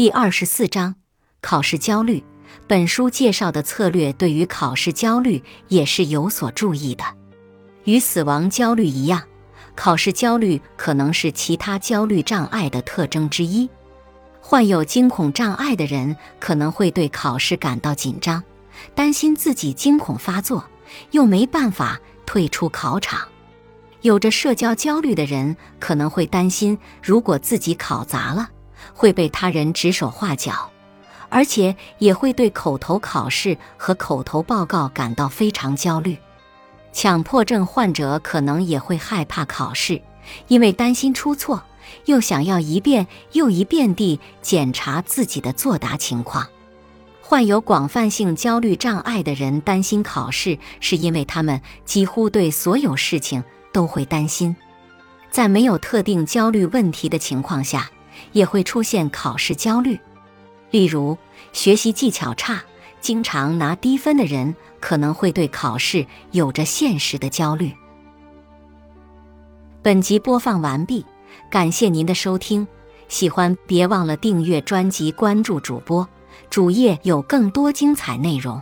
第二十四章考试焦虑。本书介绍的策略对于考试焦虑也是有所注意的。与死亡焦虑一样，考试焦虑可能是其他焦虑障碍的特征之一。患有惊恐障碍的人可能会对考试感到紧张，担心自己惊恐发作，又没办法退出考场。有着社交焦虑的人可能会担心，如果自己考砸了，会被他人指手画脚，而且也会对口头考试和口头报告感到非常焦虑。强迫症患者可能也会害怕考试，因为担心出错。又想要一遍又一遍地检查自己的作答情况。患有广泛性焦虑障碍的人担心考试，是因为他们几乎对所有事情都会担心。在没有特定焦虑问题的情况下，也会出现考试焦虑。例如，学习技巧差、经常拿低分的人，可能会对考试有着现实的焦虑。本集播放完毕。感谢您的收听，喜欢别忘了订阅专辑、关注主播，主页有更多精彩内容。